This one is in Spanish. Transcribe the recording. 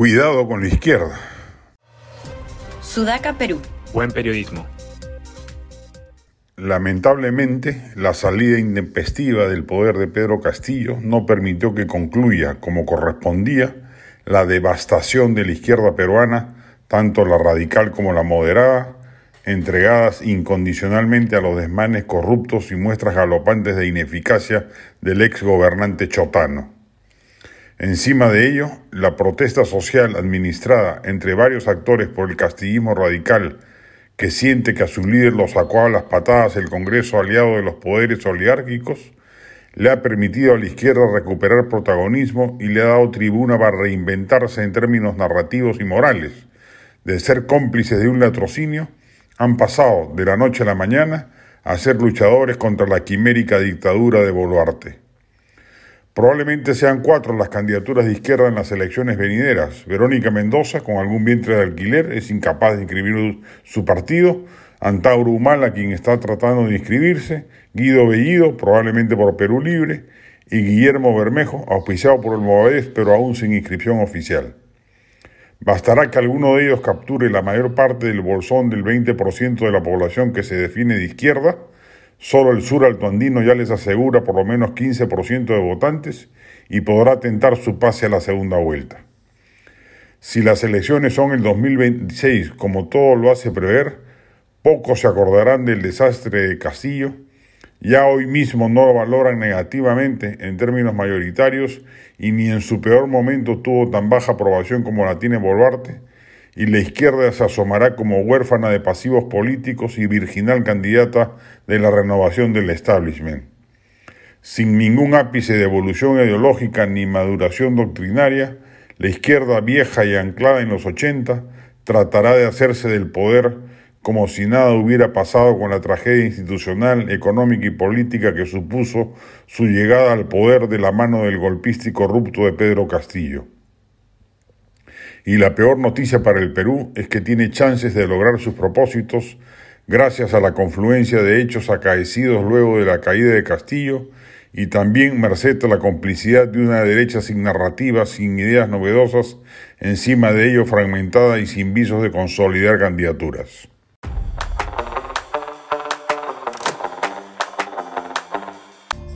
Cuidado con la izquierda. Sudaca, Perú. Buen periodismo. Lamentablemente, la salida intempestiva del poder de Pedro Castillo no permitió que concluya, como correspondía, la devastación de la izquierda peruana, tanto la radical como la moderada, entregadas incondicionalmente a los desmanes corruptos y muestras galopantes de ineficacia del ex gobernante Chotano. Encima de ello, la protesta social administrada entre varios actores por el castillismo radical, que siente que a su líder lo sacó a las patadas el Congreso aliado de los poderes oligárquicos, le ha permitido a la izquierda recuperar protagonismo y le ha dado tribuna para reinventarse en términos narrativos y morales. De ser cómplices de un latrocinio, han pasado de la noche a la mañana a ser luchadores contra la quimérica dictadura de Boluarte. Probablemente sean cuatro las candidaturas de izquierda en las elecciones venideras. Verónica Mendoza, con algún vientre de alquiler, es incapaz de inscribir su partido. Antauro Humala, quien está tratando de inscribirse. Guido Bellido, probablemente por Perú Libre. Y Guillermo Bermejo, auspiciado por el Movadez, pero aún sin inscripción oficial. Bastará que alguno de ellos capture la mayor parte del bolsón del 20% de la población que se define de izquierda Solo el sur altoandino ya les asegura por lo menos 15% de votantes y podrá tentar su pase a la segunda vuelta. Si las elecciones son el 2026, como todo lo hace prever, pocos se acordarán del desastre de Castillo. Ya hoy mismo no lo valoran negativamente en términos mayoritarios y ni en su peor momento tuvo tan baja aprobación como la tiene Boluarte, y la izquierda se asomará como huérfana de pasivos políticos y virginal candidata de la renovación del establishment. Sin ningún ápice de evolución ideológica ni maduración doctrinaria, la izquierda vieja y anclada en los 80 tratará de hacerse del poder como si nada hubiera pasado con la tragedia institucional, económica y política que supuso su llegada al poder de la mano del golpista y corrupto de Pedro Castillo. Y la peor noticia para el Perú es que tiene chances de lograr sus propósitos gracias a la confluencia de hechos acaecidos luego de la caída de Castillo y también merced a la complicidad de una derecha sin narrativa, sin ideas novedosas, encima de ello fragmentada y sin visos de consolidar candidaturas.